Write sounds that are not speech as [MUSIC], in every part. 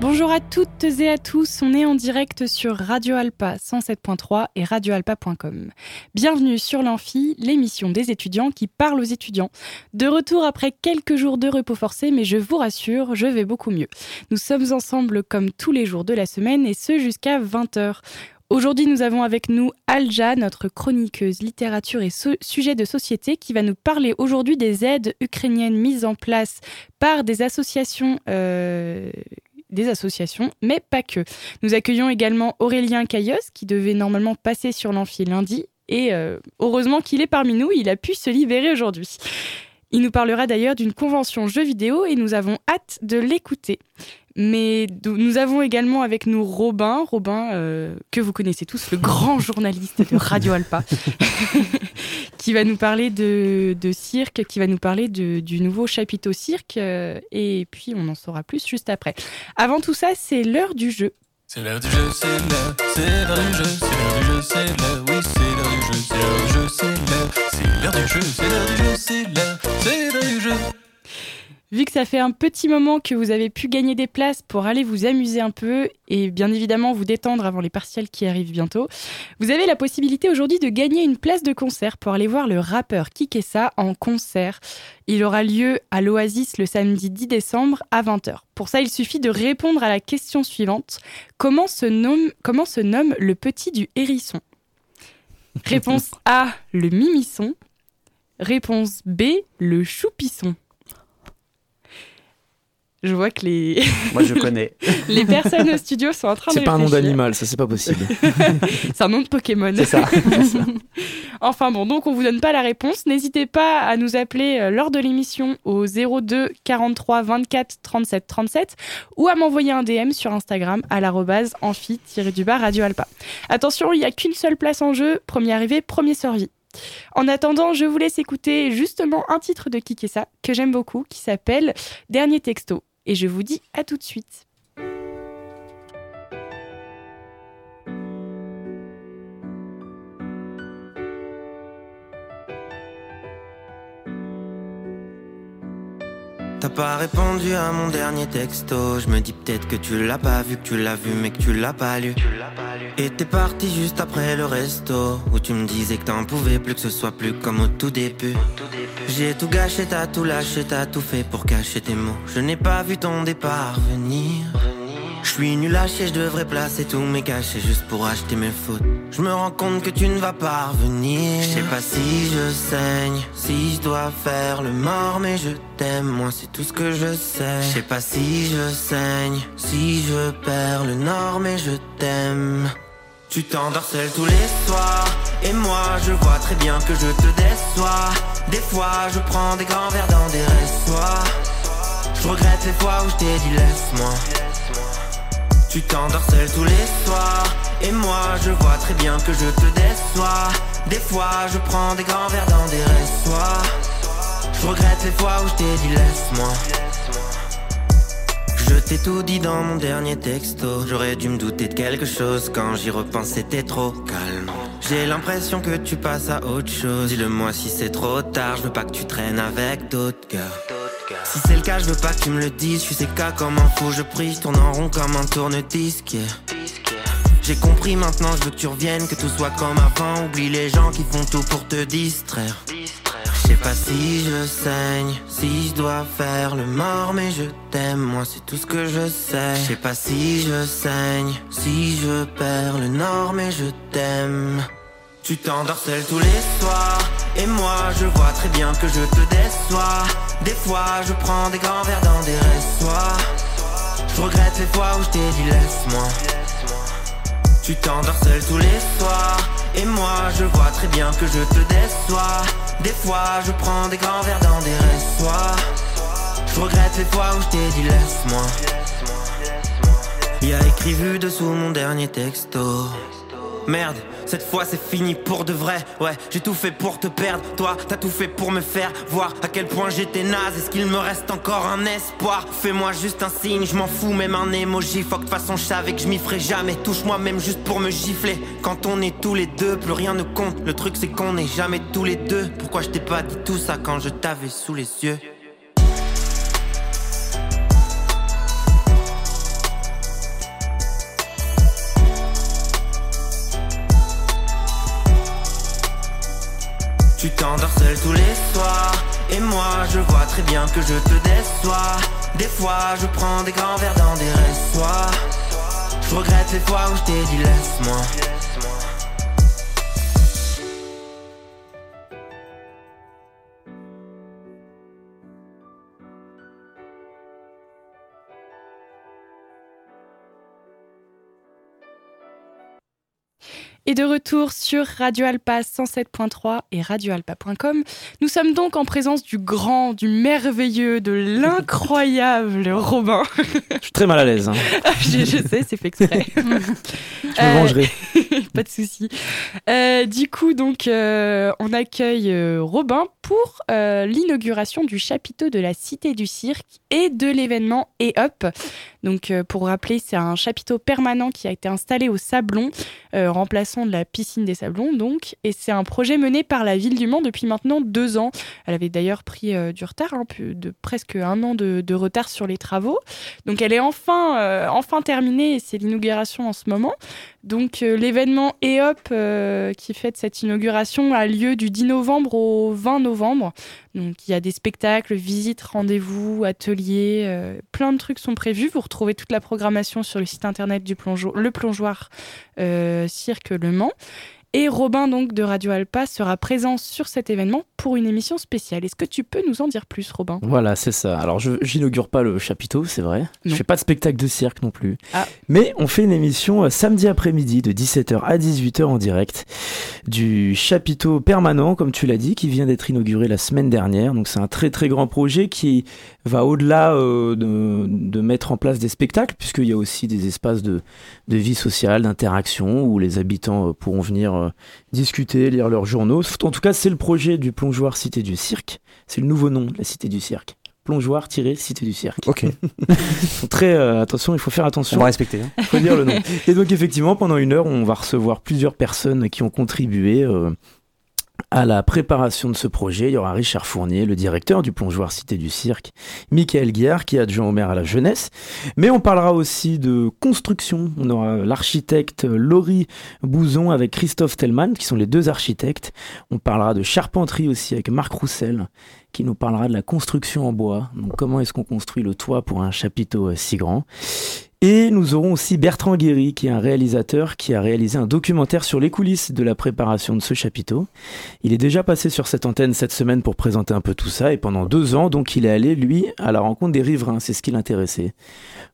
Bonjour à toutes et à tous, on est en direct sur Radio Alpa 107.3 et radioalpa.com. Bienvenue sur l'Amphi, l'émission des étudiants qui parle aux étudiants. De retour après quelques jours de repos forcé, mais je vous rassure, je vais beaucoup mieux. Nous sommes ensemble comme tous les jours de la semaine et ce jusqu'à 20h. Aujourd'hui, nous avons avec nous Alja, notre chroniqueuse littérature et sujet de société, qui va nous parler aujourd'hui des aides ukrainiennes mises en place par des associations euh, des associations, mais pas que. Nous accueillons également Aurélien Caillos, qui devait normalement passer sur l'amphi lundi, et euh, heureusement qu'il est parmi nous, il a pu se libérer aujourd'hui. Il nous parlera d'ailleurs d'une convention jeux vidéo et nous avons hâte de l'écouter. Mais nous avons également avec nous Robin, Robin euh, que vous connaissez tous, le grand journaliste de Radio Alpa, [LAUGHS] qui va nous parler de, cirque, qui va nous parler du nouveau chapiteau cirque, euh, et puis on en saura plus juste après. Avant tout ça, c'est l'heure du jeu. C'est l'heure du jeu, c'est l'heure, c'est l'heure du jeu, c'est l'heure du jeu, c'est l'heure, oui, c'est l'heure du jeu, c'est l'heure du jeu, c'est ça fait un petit moment que vous avez pu gagner des places pour aller vous amuser un peu et bien évidemment vous détendre avant les partiels qui arrivent bientôt, vous avez la possibilité aujourd'hui de gagner une place de concert pour aller voir le rappeur Kikessa en concert. Il aura lieu à l'Oasis le samedi 10 décembre à 20h. Pour ça, il suffit de répondre à la question suivante. Comment se nomme, comment se nomme le petit du hérisson? Réponse A, le mimisson. Réponse B, le choupisson. Je vois que les. [LAUGHS] Moi, je [LAUGHS] connais. les personnes au studio sont en train de. C'est pas un nom d'animal, ça, c'est pas possible. [LAUGHS] c'est un nom de Pokémon. C'est ça. enfin bon, donc on vous donne pas la réponse. N'hésitez pas à nous appeler euh, lors de l'émission au 02 43 24 37 37 ou à m'envoyer un DM sur Instagram à l'arrobase amphi-du-bas Radio Alpa. Attention, il n'y a qu'une seule place en jeu. Premier arrivé, premier servi. En attendant, je vous laisse écouter justement un titre de Kikessa que j'aime beaucoup qui s'appelle Dernier texto et je vous dis à tout de suite. T'as pas répondu à mon dernier texto. Je me dis peut-être que tu l'as pas vu, que tu l'as vu, mais que tu l'as pas lu. Et t'es parti juste après le resto. Où tu me disais que t'en pouvais plus, que ce soit plus comme au tout début. J'ai tout gâché, t'as tout lâché, t'as tout fait pour cacher tes mots. Je n'ai pas vu ton départ venir. Je suis nul à chier, je devrais placer tous mes cachets juste pour acheter mes fautes. Je me rends compte que tu ne vas pas revenir. Je sais pas si je saigne, si je dois faire le mort, mais je t'aime, moi c'est tout ce que je sais. Je sais pas si je saigne, si je perds le nord, mais je t'aime. Tu t'endors seul tous les soirs, et moi je vois très bien que je te déçois. Des fois je prends des grands verres dans des ressoirs. Je regrette les fois où je t'ai dit laisse-moi. Tu t'endors seul tous les soirs Et moi je vois très bien que je te déçois Des fois je prends des grands verres dans des ressoirs Je regrette les fois où je t'ai dit laisse-moi je t'ai tout dit dans mon dernier texto. J'aurais dû me douter de quelque chose quand j'y repense, c'était trop calme. J'ai l'impression que tu passes à autre chose. Dis-le-moi si c'est trop tard, je veux pas que tu traînes avec d'autres gars. Si c'est le cas, je veux pas que tu me le dises. Je sais qu'à comme un fou, je prie, je tourne en rond comme un tourne-disque. J'ai compris maintenant, je veux que tu reviennes, que tout soit comme avant. Oublie les gens qui font tout pour te distraire. Je sais pas si je saigne, si je dois faire le mort, mais je t'aime, moi c'est tout ce que je sais. Je sais pas si je saigne, si je perds le nord, mais je t'aime. Tu t'endors seul tous les soirs Et moi je vois très bien que je te déçois. Des fois je prends des grands verres dans des ressoirs Je regrette les fois où je t'ai dit laisse-moi. Tu t'endors seul tous les soirs. Et moi je vois très bien que je te déçois. Des fois je prends des grands verres dans des ressoirs Je regrette les fois où je t'ai dit laisse-moi. Il y a écrit vu dessous mon dernier texto Merde, cette fois c'est fini pour de vrai. Ouais, j'ai tout fait pour te perdre. Toi, t'as tout fait pour me faire voir à quel point j'étais naze. Est-ce qu'il me reste encore un espoir? Fais-moi juste un signe, je m'en fous, même un emoji. Fuck, de façon, je savais que je m'y ferais jamais. Touche-moi même juste pour me gifler. Quand on est tous les deux, plus rien ne compte. Le truc c'est qu'on n'est jamais tous les deux. Pourquoi je t'ai pas dit tout ça quand je t'avais sous les yeux? Tu t'endors seul tous les soirs. Et moi je vois très bien que je te déçois. Des fois je prends des grands verres dans des ressoirs Je regrette les fois où je t'ai dit laisse-moi Et de retour sur Radio Alpa 107.3 et radioalpa.com, nous sommes donc en présence du grand, du merveilleux, de l'incroyable [LAUGHS] Robin. Je suis très mal à l'aise. Hein. [LAUGHS] je, je, sais, c'est fait exprès. [LAUGHS] je me vengerai. pas de souci. Euh, du coup, donc, euh, on accueille euh, Robin pour euh, l'inauguration du chapiteau de la Cité du Cirque et de l'événement Et Up. Donc, euh, pour rappeler, c'est un chapiteau permanent qui a été installé au Sablon, euh, remplaçant de la piscine des Sablons, donc. Et c'est un projet mené par la ville du Mans depuis maintenant deux ans. Elle avait d'ailleurs pris du retard, hein, de presque un an de, retard sur les travaux. Donc, elle est enfin, enfin terminée et c'est l'inauguration en ce moment. Donc, euh, l'événement EOP qui fête cette inauguration a lieu du 10 novembre au 20 novembre. Donc, il y a des spectacles, visites, rendez-vous, ateliers, euh, plein de trucs sont prévus. Vous retrouvez toute la programmation sur le site internet du plongeoir, le plongeoir euh, Cirque Le Mans. Et Robin, donc, de Radio Alpa, sera présent sur cet événement pour une émission spéciale. Est-ce que tu peux nous en dire plus, Robin? Voilà, c'est ça. Alors, je j'inaugure pas le chapiteau, c'est vrai. Non. Je fais pas de spectacle de cirque non plus. Ah. Mais on fait une émission euh, samedi après-midi de 17h à 18h en direct du chapiteau permanent, comme tu l'as dit, qui vient d'être inauguré la semaine dernière. Donc, c'est un très très grand projet qui va au-delà euh, de, de mettre en place des spectacles, puisqu'il y a aussi des espaces de, de vie sociale, d'interaction, où les habitants euh, pourront venir euh, discuter, lire leurs journaux. En tout cas, c'est le projet du plongeoir Cité du Cirque. C'est le nouveau nom de la Cité du Cirque. Plongeoir-Cité du Cirque. Ok. [LAUGHS] Très euh, attention, il faut faire attention. On va respecter. Hein. Il faut dire le nom. Et donc effectivement, pendant une heure, on va recevoir plusieurs personnes qui ont contribué euh, à la préparation de ce projet. Il y aura Richard Fournier, le directeur du plongeoir Cité du Cirque, Michael Guillard, qui est adjoint au maire à la jeunesse. Mais on parlera aussi de construction. On aura l'architecte Laurie Bouzon avec Christophe Tellman, qui sont les deux architectes. On parlera de charpenterie aussi avec Marc Roussel, qui nous parlera de la construction en bois. Donc comment est-ce qu'on construit le toit pour un chapiteau euh, si grand? Et nous aurons aussi Bertrand Guéry, qui est un réalisateur qui a réalisé un documentaire sur les coulisses de la préparation de ce chapiteau. Il est déjà passé sur cette antenne cette semaine pour présenter un peu tout ça, et pendant deux ans, donc il est allé, lui, à la rencontre des riverains, c'est ce qui l'intéressait.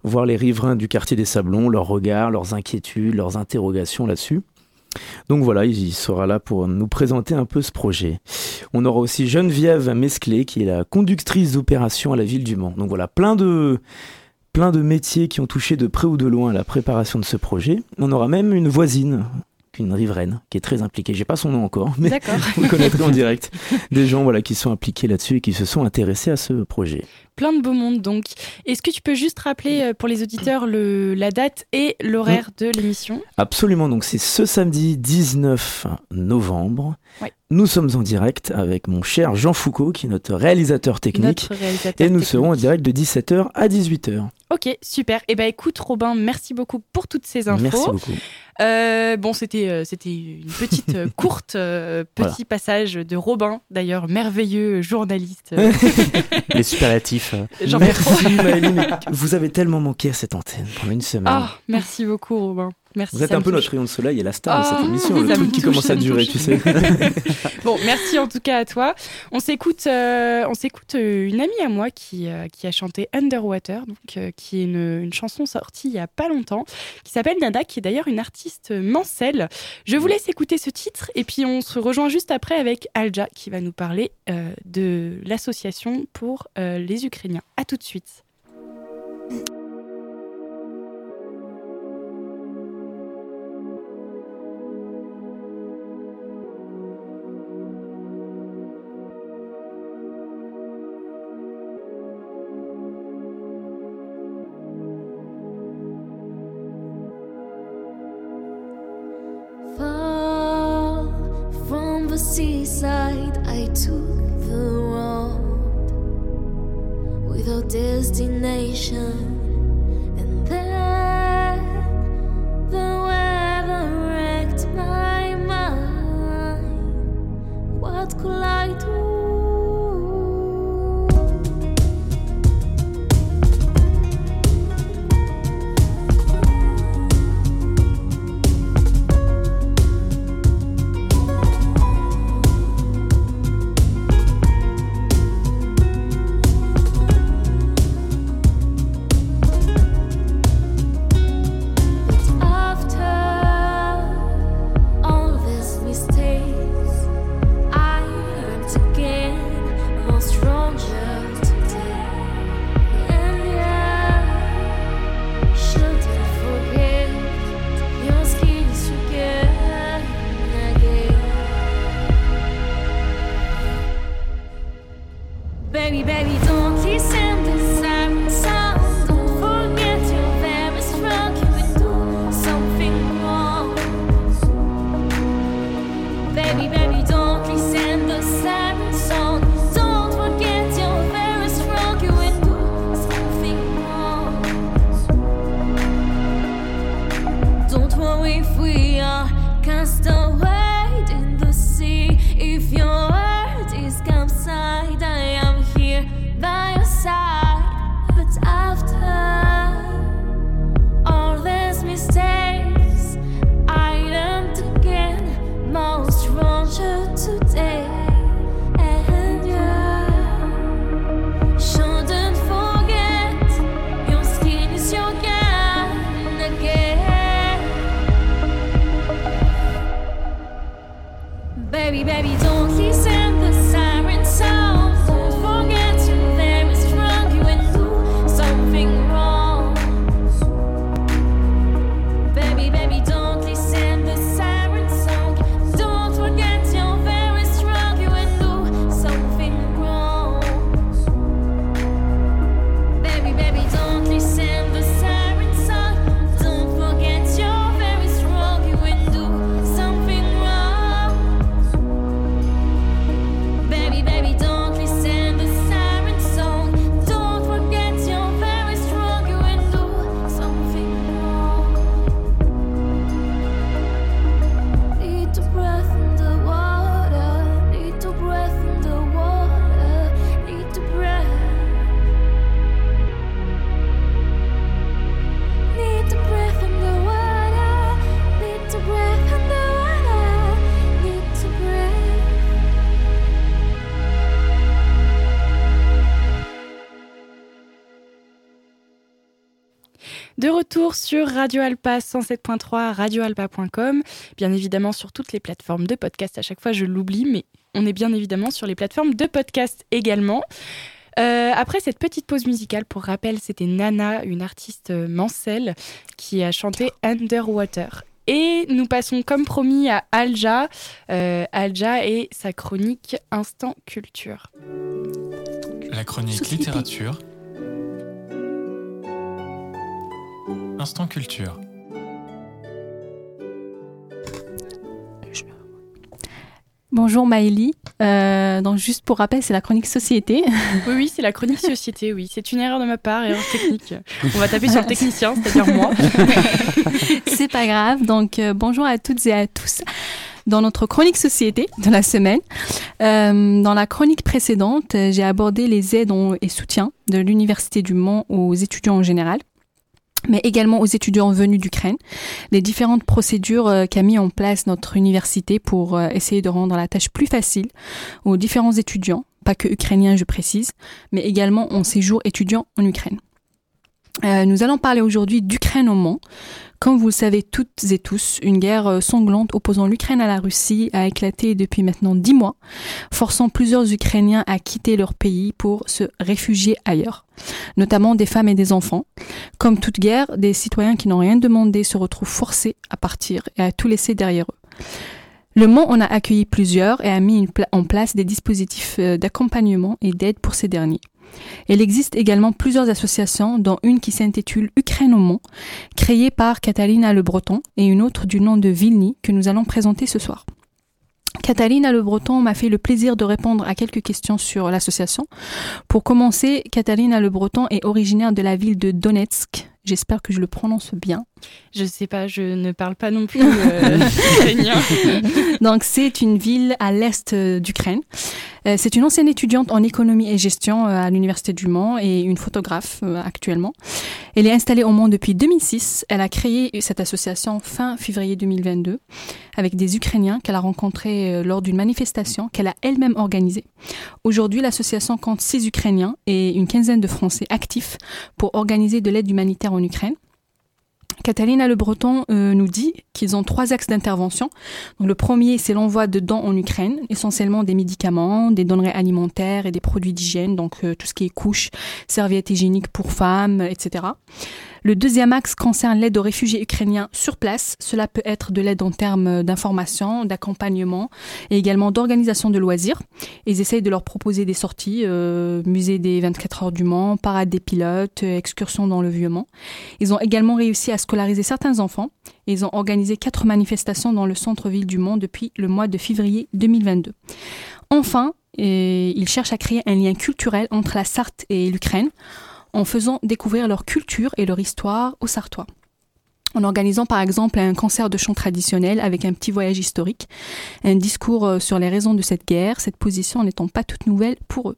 Voir les riverains du quartier des Sablons, leurs regards, leurs inquiétudes, leurs interrogations là-dessus. Donc voilà, il sera là pour nous présenter un peu ce projet. On aura aussi Geneviève Mesclé, qui est la conductrice d'opération à la ville du Mans. Donc voilà, plein de plein de métiers qui ont touché de près ou de loin à la préparation de ce projet. On aura même une voisine, une riveraine, qui est très impliquée. J'ai pas son nom encore, mais [LAUGHS] vous connaîtrez en direct. Des gens voilà, qui sont impliqués là-dessus et qui se sont intéressés à ce projet. Plein de beau monde, donc. Est-ce que tu peux juste rappeler euh, pour les auditeurs le, la date et l'horaire de l'émission? Absolument, donc c'est ce samedi 19 novembre. Ouais. Nous sommes en direct avec mon cher Jean Foucault, qui est notre réalisateur technique. Notre réalisateur Et nous technique. serons en direct de 17h à 18h. Ok, super. Et ben écoute, Robin, merci beaucoup pour toutes ces infos. Merci beaucoup. Euh, bon, c'était euh, c'était une petite euh, [LAUGHS] courte euh, petit Voilà. passage de Robin, d'ailleurs merveilleux journaliste. [LAUGHS] [LAUGHS] Les superlatifs. Merci Maëline, mais vous avez tellement manqué à cette antenne pendant une semaine. Ah, merci beaucoup, Robin. Merci. vous êtes un peu touche. notre rayon de soleil et la star de Ah, cette émission, le truc qui commence à durer, tu sais. [LAUGHS] [LAUGHS] Bon, merci en tout cas à toi. On s'écoute, euh, on s'écoute euh, une amie à moi qui, euh, qui a chanté Underwater, donc euh, qui est une, une chanson sortie il y a pas longtemps, qui s'appelle Nada, qui est d'ailleurs une artiste mancelle. Je vous laisse écouter ce titre et puis on se rejoint juste après avec Alja qui va nous parler de l'association pour les Ukrainiens. À tout de suite. Sur Radio Alpa 107.3, radioalpa.com, bien évidemment sur toutes les plateformes de podcast. À chaque fois, je l'oublie, mais on est bien évidemment sur les plateformes de podcast également. Euh, après cette petite pause musicale, pour rappel, c'était Nana, une artiste euh, mancelle, qui a chanté Underwater. Et nous passons comme promis à Alja, euh, Alja et sa chronique Instant Culture. La chronique littérature. Instant culture. Bonjour Maëlie. Euh, donc juste pour rappel, c'est la chronique société. Oui, oui, c'est la chronique [LAUGHS] société, oui. C'est une erreur de ma part, erreur technique. On va taper sur le [LAUGHS] technicien, c'est-à-dire moi. [LAUGHS] c'est pas grave. Donc euh, bonjour à toutes et à tous. Dans notre chronique société de la semaine, euh, dans la chronique précédente, j'ai abordé les aides et soutiens de l'Université du Mans aux étudiants en général, mais également aux étudiants venus d'Ukraine, les différentes procédures euh, qu'a mis en place notre université pour euh, essayer de rendre la tâche plus facile aux différents étudiants, pas que ukrainiens je précise, mais également en séjour étudiant en Ukraine. Euh, nous allons parler aujourd'hui d'Ukraine au Mans. Comme vous le savez toutes et tous, une guerre euh, sanglante opposant l'Ukraine à la Russie a éclaté depuis maintenant dix mois, forçant plusieurs Ukrainiens à quitter leur pays pour se réfugier ailleurs, notamment des femmes et des enfants. Comme toute guerre, des citoyens qui n'ont rien demandé se retrouvent forcés à partir et à tout laisser derrière eux. Le Mans en a accueilli plusieurs et a mis en place des dispositifs euh, d'accompagnement et d'aide pour ces derniers. Il existe également plusieurs associations, dont une qui s'intitule Ukraine au Mans, créée par Catalina Le Breton et une autre du nom de Vilny que nous allons présenter ce soir. Catalina Le Breton m'a fait le plaisir de répondre à quelques questions sur l'association. Pour commencer, Catalina Le Breton est originaire de la ville de Donetsk. J'espère que je le prononce bien. Je sais pas, je ne parle pas non plus euh. [LAUGHS] Donc, c'est une ville à l'est euh, d'Ukraine. Euh, c'est une ancienne étudiante en économie et gestion euh, à l'Université du Mans et une photographe actuellement. Elle est installée au Mans depuis 2006. Elle a créé cette association fin février 2022 avec des Ukrainiens qu'elle a rencontrés lors d'une manifestation qu'elle a elle-même organisée. Aujourd'hui, l'association compte six Ukrainiens et une quinzaine de Français actifs pour organiser de l'aide humanitaire en Ukraine. Catalina Le Breton euh, nous dit qu'ils ont trois axes d'intervention. Le premier, c'est l'envoi de dons en Ukraine, essentiellement des médicaments, des denrées alimentaires et des produits d'hygiène, donc euh, tout ce qui est couches, serviettes hygiéniques pour femmes, etc. Le deuxième axe concerne l'aide aux réfugiés ukrainiens sur place. Cela peut être de l'aide en termes d'information, d'accompagnement et également d'organisation de loisirs. Ils essayent de leur proposer des sorties, euh, musée des 24 heures du Mans, parade des pilotes, euh, excursions dans le Vieux-Mans. Ils ont également réussi à scolariser certains enfants. Ils ont organisé quatre manifestations dans le centre-ville du Mans depuis le mois de février 2022. Enfin, ils cherchent à créer un lien culturel entre la Sarthe et l'Ukraine en faisant découvrir leur culture et leur histoire aux Sartois. En organisant par exemple un concert de chant traditionnel avec un petit voyage historique, un discours euh, sur les raisons de cette guerre, cette position n'étant pas toute nouvelle pour eux.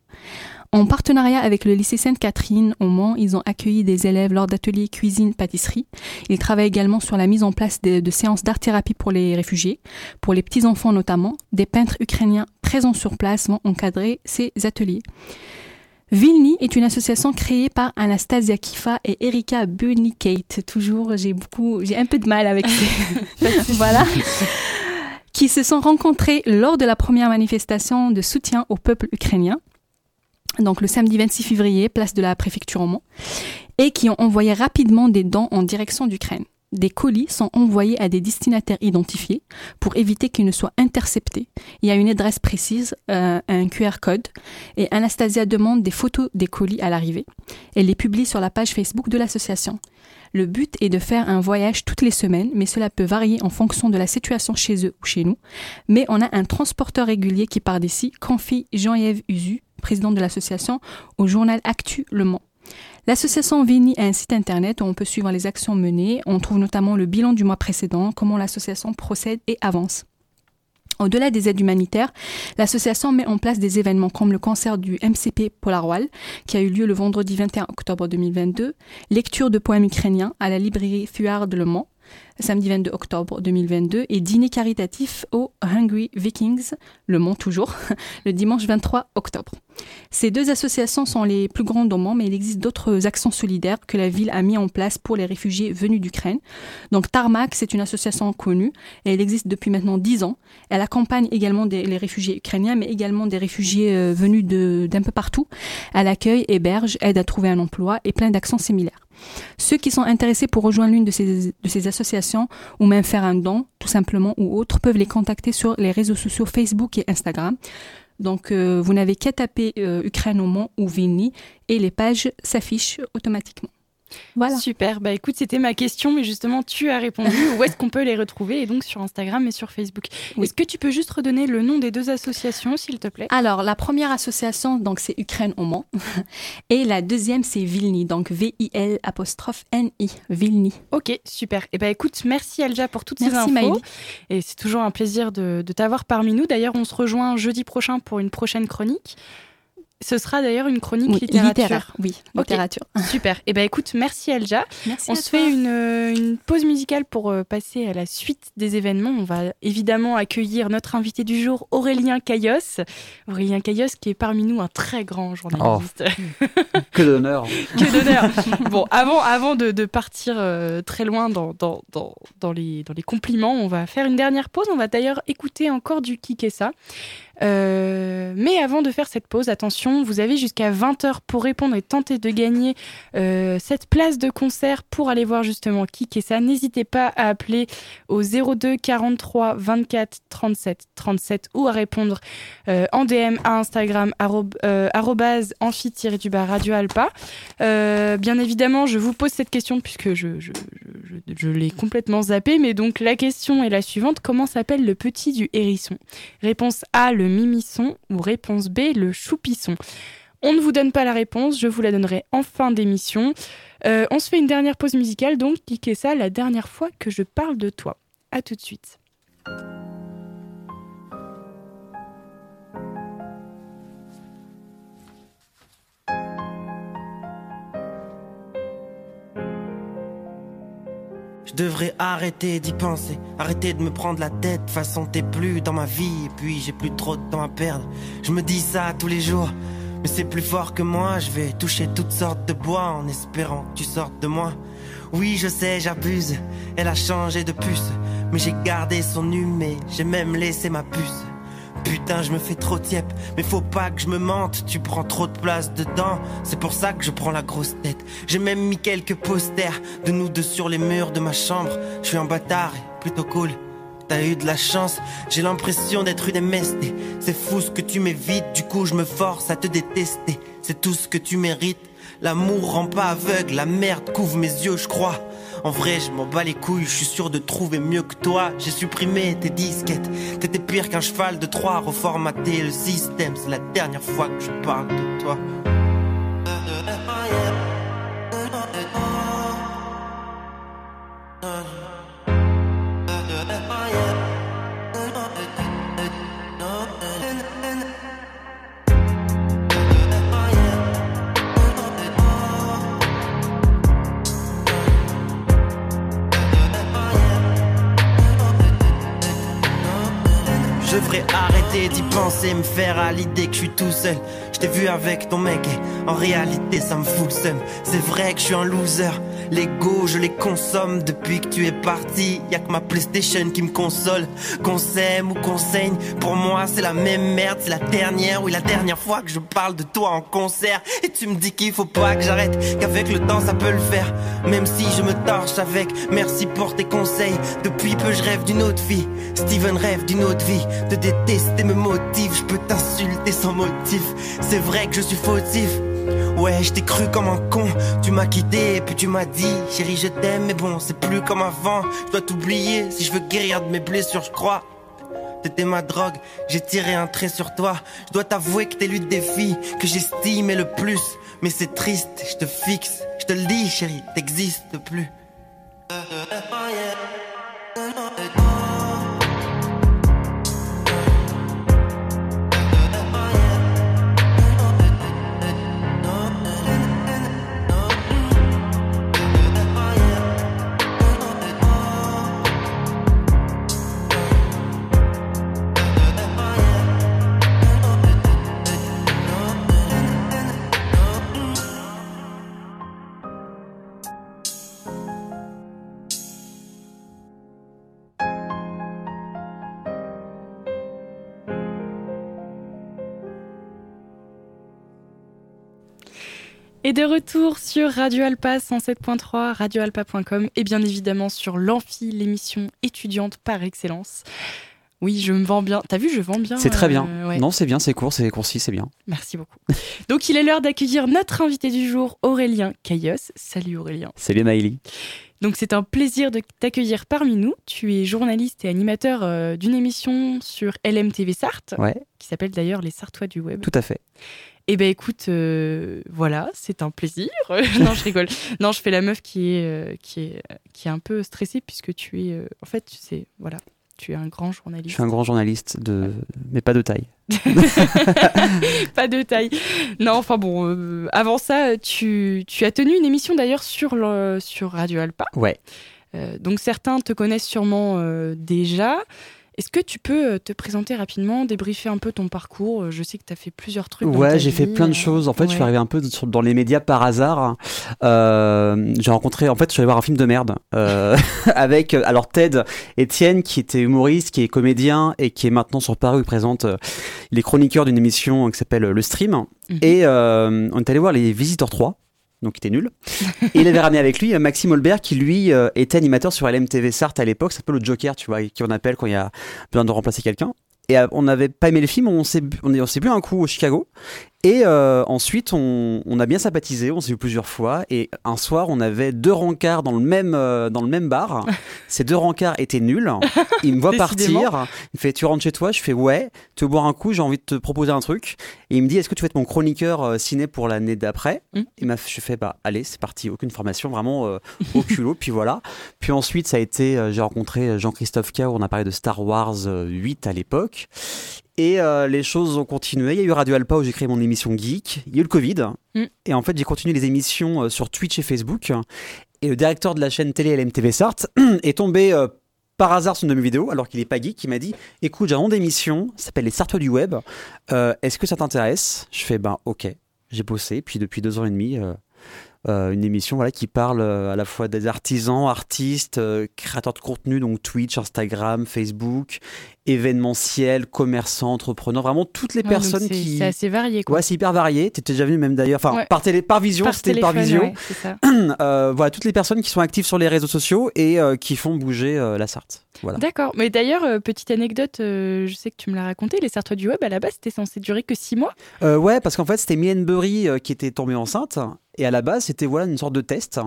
En partenariat avec le lycée Sainte-Catherine au Mans, ils ont accueilli des élèves lors d'ateliers cuisine-pâtisserie. Ils travaillent également sur la mise en place de, de séances d'art-thérapie pour les réfugiés, pour les petits-enfants notamment. Des peintres ukrainiens présents sur place vont encadrer ces ateliers. Vilni est une association créée par Anastasia Kifa et Erika Bunikate. Toujours, j'ai beaucoup, j'ai un peu de mal avec ces, [LAUGHS] voilà, qui se sont rencontrés lors de la première manifestation de soutien au peuple ukrainien. Donc le samedi 26 février, place de la préfecture au Mans, et qui ont envoyé rapidement des dons en direction d'Ukraine. Des colis sont envoyés à des destinataires identifiés pour éviter qu'ils ne soient interceptés. Il y a une adresse précise, euh, un QR code, et Anastasia demande des photos des colis à l'arrivée. Elle les publie sur la page Facebook de l'association. Le but est de faire un voyage toutes les semaines, mais cela peut varier en fonction de la situation chez eux ou chez nous. Mais on a un transporteur régulier qui part d'ici, confie Jean-Yves Usu, président de l'association, au journal Actu Le Mans. L'association Vini a un site internet où on peut suivre les actions menées. On trouve notamment le bilan du mois précédent, comment l'association procède et avance. Au-delà des aides humanitaires, l'association met en place des événements comme le concert du MCP Polarwal, qui a eu lieu le vendredi 21 octobre 2022, lecture de poèmes ukrainiens à la librairie Fuard de Le Mans, samedi 22 octobre 2022, et dîner caritatif au Hungry Vikings, Le Mans toujours, [LAUGHS] le dimanche 23 octobre. Ces deux associations sont les plus grandes au Mans, mais il existe d'autres actions solidaires que la ville a mis en place pour les réfugiés venus d'Ukraine. Donc Tarmac, c'est une association connue et elle existe depuis maintenant 10 ans. Elle accompagne également les réfugiés ukrainiens, mais également des réfugiés euh, venus d'un peu partout. Elle accueille, héberge, aide à trouver un emploi et plein d'actions similaires. Ceux qui sont intéressés pour rejoindre l'une de ces, associations ou même faire un don, tout simplement, ou autre, peuvent les contacter sur les réseaux sociaux Facebook et Instagram. Donc, euh, vous n'avez qu'à taper euh, Ukraine au Mans ou Vilni et les pages s'affichent automatiquement. Voilà. Super. Bah écoute, c'était ma question, mais justement, tu as répondu. [LAUGHS] Où est-ce qu'on peut les retrouver? Et donc sur Instagram et sur Facebook. Oui. Est-ce que tu peux juste redonner le nom des deux associations, s'il te plaît? Alors, la première association, donc, c'est Ukraine au Mans. [LAUGHS] Et la deuxième, c'est Vilni. Donc, V-I-L apostrophe N-I. Vilni. Ok, super. Et bah écoute, merci Alja pour toutes ces infos. Maëlie. Et c'est toujours un plaisir de, de t'avoir parmi nous. D'ailleurs, on se rejoint jeudi prochain pour une prochaine chronique. Ce sera d'ailleurs une chronique Oui, littérature. littéraire. Oui, Ok. littérature. [LAUGHS] Super. Et bah écoute, merci Alja. Merci On à se toi. fait une, euh, une pause musicale pour euh, passer à la suite des événements. On va évidemment accueillir notre invité du jour, Aurélien Caillos. Aurélien Caillos qui est parmi nous un très grand journaliste. [LAUGHS] Que d'honneur. que d'honneur. bon, avant, avant de, de partir euh, très loin dans, dans, dans, dans les, dans les compliments, on va faire une dernière pause. On va d'ailleurs écouter encore du Kikessa. Euh, mais avant de faire cette pause, attention, vous avez jusqu'à 20h pour répondre et tenter de gagner euh, cette place de concert pour aller voir justement Kikessa. N'hésitez pas à appeler au 02 43 24 37 37 ou à répondre euh, en DM à Instagram euh, arrobase amphi-du-bas radio alpa. Euh, bien évidemment, je vous pose cette question puisque je, je, je- je, l'ai complètement zappé, mais donc la question est la suivante. Comment s'appelle le petit du hérisson? Réponse A, le mimisson, ou réponse B, le choupisson On ne vous donne pas la réponse, je vous la donnerai en fin d'émission. Euh, on se fait une dernière pause musicale, donc cliquez ça la dernière fois que je parle de toi. À tout de suite. Je devrais arrêter d'y penser, arrêter de me prendre la tête, façon t'es plus dans ma vie et puis j'ai plus trop de temps à perdre. Je me dis ça tous les jours, mais c'est plus fort que moi, je vais toucher toutes sortes de bois en espérant que tu sortes de moi. Oui, je sais, j'abuse, elle a changé de puce, mais j'ai gardé son numé, j'ai même laissé ma puce. Putain, je me fais trop tiep, mais faut pas que je me mente, tu prends trop de place dedans, c'est pour ça que je prends la grosse tête. J'ai même mis quelques posters de nous deux sur les murs de ma chambre, je suis un bâtard plutôt cool. T'as eu de la chance, j'ai l'impression d'être une MST. C'est fou ce que tu m'évites, du coup je me force à te détester. C'est tout ce que tu mérites. L'amour rend pas aveugle, la merde couvre mes yeux, je crois. En vrai, je m'en bats les couilles, je suis sûr de trouver mieux que toi. J'ai supprimé tes disquettes, t'étais pire qu'un cheval de Troie. Reformater le système, c'est la dernière fois que je parle de toi. Faire à l'idée que je suis tout seul. Je t'ai vu avec ton mec et en réalité ça me fout le seum. C'est vrai que je suis un loser. Les go, je les consomme depuis que tu es parti. Y a que ma PlayStation qui me console. Qu'on s'aime ou qu'on saigne, pour moi c'est la même merde. C'est la dernière, oui la dernière fois que je parle de toi en concert. Et tu me dis qu'il faut pas que j'arrête, qu'avec le temps ça peut le faire. Même si je me torche avec, merci pour tes conseils. Depuis peu je rêve d'une autre fille. Steven rêve d'une autre vie. De détester me motive, je peux t'insulter sans motif. C'est vrai que je suis fautif. Ouais, je t'ai cru comme un con. Tu m'as quitté et puis tu m'as dit, chérie, je t'aime, mais bon, c'est plus comme avant. Je dois t'oublier si je veux guérir de mes blessures, je crois. T'étais ma drogue, j'ai tiré un trait sur toi. Je dois t'avouer que t'es l'une des filles que j'estimais le plus. Mais c'est triste, je te fixe. Je te le dis, chérie, t'existes plus. Et de retour sur Radio Alpa 107.3, radioalpa.com et bien évidemment sur l'Amphi, l'émission étudiante par excellence. Oui, je me vends bien. T'as vu, je vends bien. C'est très bien. euh, ouais. Non, c'est bien, c'est court, c'est concis, c'est bien. Merci beaucoup. [LAUGHS] Donc il est l'heure d'accueillir notre invité du jour, Aurélien Caillos. Salut Aurélien. Salut Maëlie. Donc c'est un plaisir de t'accueillir parmi nous. Tu es journaliste et animateur euh, d'une émission sur LMTV Sarthe, Ouais, qui s'appelle d'ailleurs Les Sartois du Web. tout à fait. Eh ben écoute, euh, voilà, c'est un plaisir. [LAUGHS] non, je rigole. Non, je fais la meuf qui est, euh, qui est, qui est un peu stressée puisque tu es, euh, en fait, tu sais, voilà, tu es un grand Je journaliste. suis un grand journaliste, de... mais pas de taille. [LAUGHS] Pas de taille. Non, enfin bon, euh, avant ça, tu, tu as tenu une émission d'ailleurs sur, le, sur Radio Alpa. Ouais. Euh, donc certains te connaissent sûrement euh, déjà. Est-ce que tu peux euh, te présenter rapidement, débriefer un peu ton parcours? Euh, Je sais que tu as fait plusieurs trucs. Ouais, j'ai fait plein de euh, choses. En fait, je suis arrivé un peu dans les médias par hasard. Euh, j'ai rencontré, en fait, je suis allé voir un film de merde euh, [LAUGHS] avec, alors Ted Etienne, qui était humoriste, qui est comédien et qui est maintenant sur Paris, il présente, euh, il est chroniqueur d'une émission qui s'appelle Le Stream. Mhm. Et euh, on est allé voir Les Visiteurs 3. Donc il était nul. Et il avait ramené avec lui euh, Maxime Holbert qui lui euh, était animateur sur LMTV Sarthe à l'époque, c'est un peu le Joker, tu vois, qui on appelle quand il y a besoin de remplacer quelqu'un. Et euh, on n'avait pas aimé le film, on s'est on on s'est bu un coup au Chicago. Et euh, ensuite, on, on a bien sympathisé, on s'est vu plusieurs fois. Et un soir, on avait deux rencarts dans le même, euh, dans le même bar. [LAUGHS] Ces deux rencarts étaient nuls. Il me voit partir. Il fait Tu rentres chez toi? Je fais Ouais. Tu veux boire un coup? J'ai envie de te proposer un truc. Et il me dit Est-ce que tu veux être mon chroniqueur euh, ciné pour l'année d'après? Mm. Il m'a Je fais Bah, allez, c'est parti. Aucune formation, vraiment au culot. puis voilà. Puis ensuite, ça a été J'ai rencontré Jean-Christophe K. On a parlé de Star Wars euh, 8 à l'époque. Et euh, les choses ont continué. Il y a eu Radio Alpa où j'ai créé mon émission Geek. Il y a eu le Covid. Mm. Et en fait, j'ai continué les émissions euh, sur Twitch et Facebook. Et le directeur de la chaîne télé LMTV Sarthe [CLEARS THROAT] est tombé euh, par hasard sur une de mes vidéos, alors qu'il est pas geek, qui m'a dit Écoute, j'ai un nom d'émission, ça s'appelle Les Sartois du Web. Euh, Est-ce que ça t'intéresse? Je fais Ben, ok. J'ai bossé. Puis depuis deux ans et demi, euh, une émission voilà, qui parle euh, à la fois des artisans, artistes, euh, créateurs de contenu, donc Twitch, Instagram, Facebook, événementiels, commerçants, entrepreneurs, vraiment toutes les Ouais, personnes c'est- qui. C'est assez varié, quoi. Ouais, c'est hyper varié. T'étais déjà venu même d'ailleurs. Enfin, Ouais. par, télé, par vision, Par c'était par téléphone, visio. ouais, c'est ça. [CLEARS THROAT] Euh, voilà, toutes les personnes qui sont actives sur les réseaux sociaux et euh, qui font bouger euh, la Sarthe. Voilà. D'accord. Mais d'ailleurs, petite anecdote, je sais que tu me l'as raconté, les Sartois du Web, à la base, c'était censé durer que six mois? Ouais, parce qu'en fait, c'était euh, qui était tombée enceinte. Et à la base, c'était voilà, une sorte de test.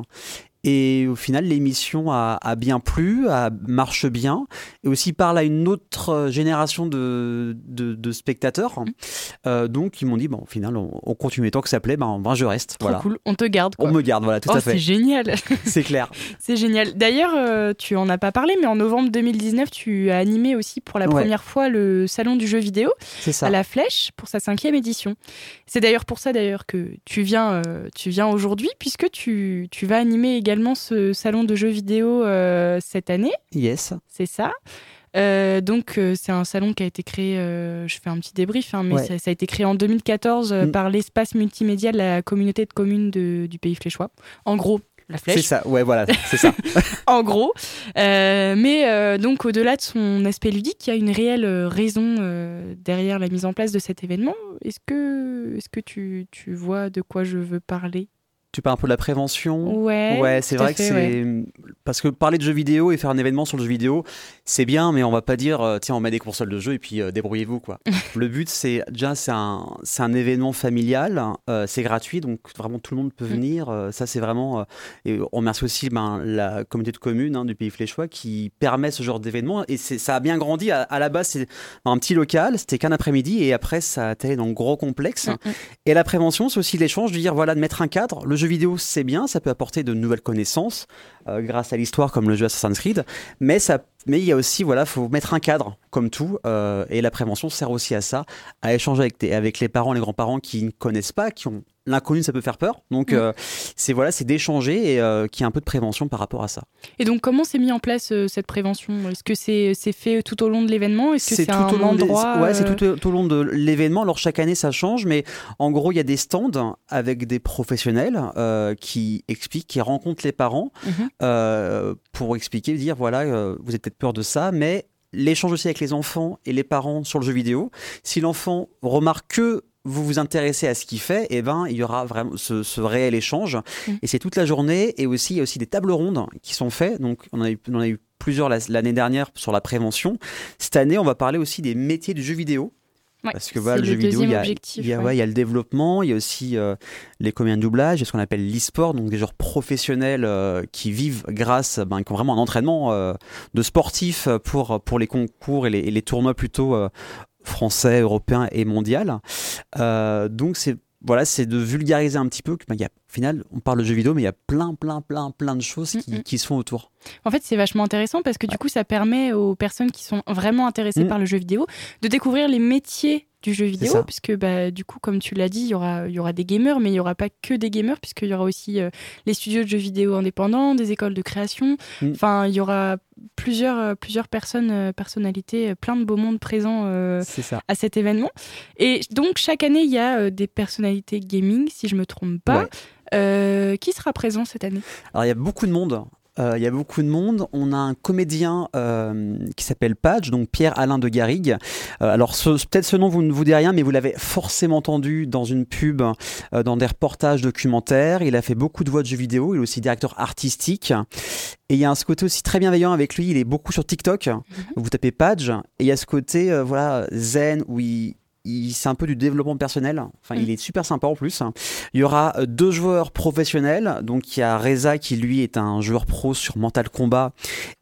Et au final, l'émission a, a bien plu, a, marche bien, et aussi parle à une autre génération de, de, de spectateurs. Euh, donc, ils m'ont dit, bon, au final, on, on continue. Tant que ça plaît, ben, ben, je reste. Trop voilà. cool. On te garde, quoi. On me garde, voilà, tout oh, à fait. c'est génial. [LAUGHS] C'est clair. [LAUGHS] c'est génial. D'ailleurs, euh, tu en as pas parlé, mais en novembre 2019, tu as animé aussi pour la Ouais. première fois le salon du jeu vidéo ça. à la Flèche pour sa cinquième édition. C'est d'ailleurs pour ça d'ailleurs que tu viens, euh, tu viens aujourd'hui, puisque tu, tu vas animer également ce salon de jeux vidéo euh, cette année. Yes. C'est ça. Euh, donc euh, c'est un salon qui a été créé, euh, je fais un petit débrief, hein, mais Ouais. ça, ça a été créé en 2014 euh, Mm. par l'espace multimédia de la communauté de communes de- du pays fléchois. En gros, la C'est flèche. ça. Ouais, voilà, c'est ça. [LAUGHS] En gros. Mais donc au-delà de son aspect ludique, il y a une réelle raison derrière la mise en place de cet événement. Est-ce que, est-ce que tu, tu vois de quoi je veux parler? Tu parles un peu de la prévention. Ouais. Ouais, c'est vrai que c'est ouais. parce que parler de jeux vidéo et faire un événement sur le jeu vidéo, c'est bien, mais on va pas dire euh, tiens on met des consoles de jeux et puis euh, débrouillez-vous quoi. [LAUGHS] le but c'est déjà c'est un un événement familial, euh, c'est gratuit donc vraiment tout le monde peut Mm. venir. euh, ça c'est vraiment et on remercie aussi ben, la communauté de communes hein, du pays fléchois qui permet ce genre d'événement et ça a bien grandi. À, à la base c'est un petit local, c'était qu'un après-midi et après ça a été dans le gros complexe. Mm, mm. Et la prévention, c'est aussi l'échange, de dire voilà, de mettre un cadre. Le jeu vidéo, c'est bien, ça peut apporter de nouvelles connaissances euh, grâce à l'histoire, comme le jeu Assassin's Creed. Mais ça, mais il y a aussi voilà, faut mettre un cadre, comme tout. euh, et la prévention sert aussi à ça, à échanger avec, avec les parents, les grands-parents qui ne connaissent pas, qui ont l'inconnu, ça peut faire peur. Donc Mm. euh, c'est voilà, c'est d'échanger et euh, qu'il y ait un peu de prévention par rapport à ça. Et donc comment s'est mis en place euh, cette prévention? Est-ce que c'est fait tout au long de l'événement? Est-ce que c'est tout un au long des- endroit ouais, c'est euh, tout, au- tout au long de l'événement. Alors chaque année ça change, mais en gros il y a des stands avec des professionnels euh, qui expliquent, qui rencontrent les parents Mhm. euh, pour expliquer, dire voilà, euh, vous avez peut-être peur de ça, mais l'échange aussi avec les enfants et les parents sur le jeu vidéo. Si l'enfant remarque que vous vous intéressez à ce qu'il fait, eh ben, il y aura vraiment ce, ce réel échange. Mm. Et c'est toute la journée. Et aussi, il y a aussi des tables rondes qui sont faites. Donc, on, a eu, on en a eu plusieurs la- l'année dernière sur la prévention. Cette année, on va parler aussi des métiers du jeu vidéo. ouais, Parce que voilà, le jeu vidéo, il y, a, objectif, il, y a, ouais. ouais, il y a le développement, il y a aussi euh, les comédiens de doublage, il y a ce qu'on appelle l'e-sport, donc des joueurs professionnels euh, qui vivent grâce, ben, qui ont vraiment un entraînement euh, de sportifs pour, pour les concours et les, et les tournois plutôt français, européens et mondial. Euh, donc c'est voilà, c'est de vulgariser un petit peu ben, y a, au final, on parle de jeux vidéo, mais il y a plein, plein, plein, plein de choses qui, qui se font autour. En fait, c'est vachement intéressant parce que du coup, ça permet aux personnes qui sont vraiment intéressées Mm. par le jeu vidéo de découvrir les métiers du jeu vidéo, puisque bah, du coup, comme tu l'as dit, il y aura, y aura des gamers, mais il n'y aura pas que des gamers, puisqu'il y aura aussi euh, les studios de jeux vidéo indépendants, des écoles de création. Mm. Enfin, il y aura plusieurs, euh, plusieurs personnes, euh, personnalités, plein de beaux mondes présents euh, à cet événement. Et donc, chaque année, il y a des personnalités gaming, si je me trompe pas. Ouais. Qui sera présent cette année Alors il y a beaucoup de monde. Euh, Il y a beaucoup de monde. On a un comédien euh, qui s'appelle Page, donc Pierre-Alain de Garrigue. Euh, alors peut-être ce nom vous ne vous dit rien, mais vous l'avez forcément entendu dans une pub, dans des reportages documentaires. Il a fait beaucoup de voix de jeux vidéo. Il est aussi directeur artistique. Et il y a un ce côté aussi très bienveillant avec lui. Il est beaucoup sur TikTok. Vous tapez Page et il y a ce côté voilà zen où il- c'est un peu du développement personnel. Enfin, Mm. il est super sympa en plus. Il y aura euh, deux joueurs professionnels. Donc, il y a Reza qui lui est un joueur pro sur Mental Combat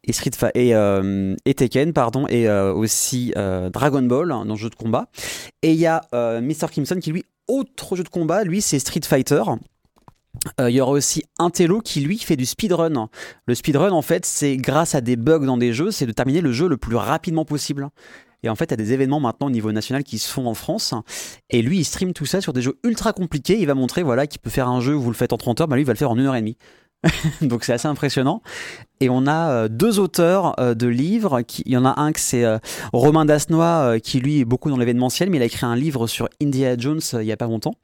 et Street et, euh, et Tekken, pardon, et euh, aussi euh, Dragon Ball hein, dans le jeu de combat. Et il y a Mr. Kimson qui lui autre jeu de combat. Lui, c'est Street Fighter. Euh, il y aura aussi un Tello qui lui fait du speedrun. Le speedrun, en fait, c'est grâce à des bugs dans des jeux, c'est de terminer le jeu le plus rapidement possible. Et en fait, il y a des événements maintenant au niveau national qui se font en France. Et lui, il stream tout ça sur des jeux ultra compliqués. Il va montrer voilà, qu'il peut faire un jeu vous le faites en 30 heures, bah lui, il va le faire en 1 heure et demie. [LAUGHS] Donc c'est assez impressionnant. Et on a euh, deux auteurs euh, de livres. Qui, il y en a un que c'est euh, Romain Dasnois, qui lui est beaucoup dans l'événementiel, mais il a écrit un livre sur Indiana Jones il y a pas longtemps.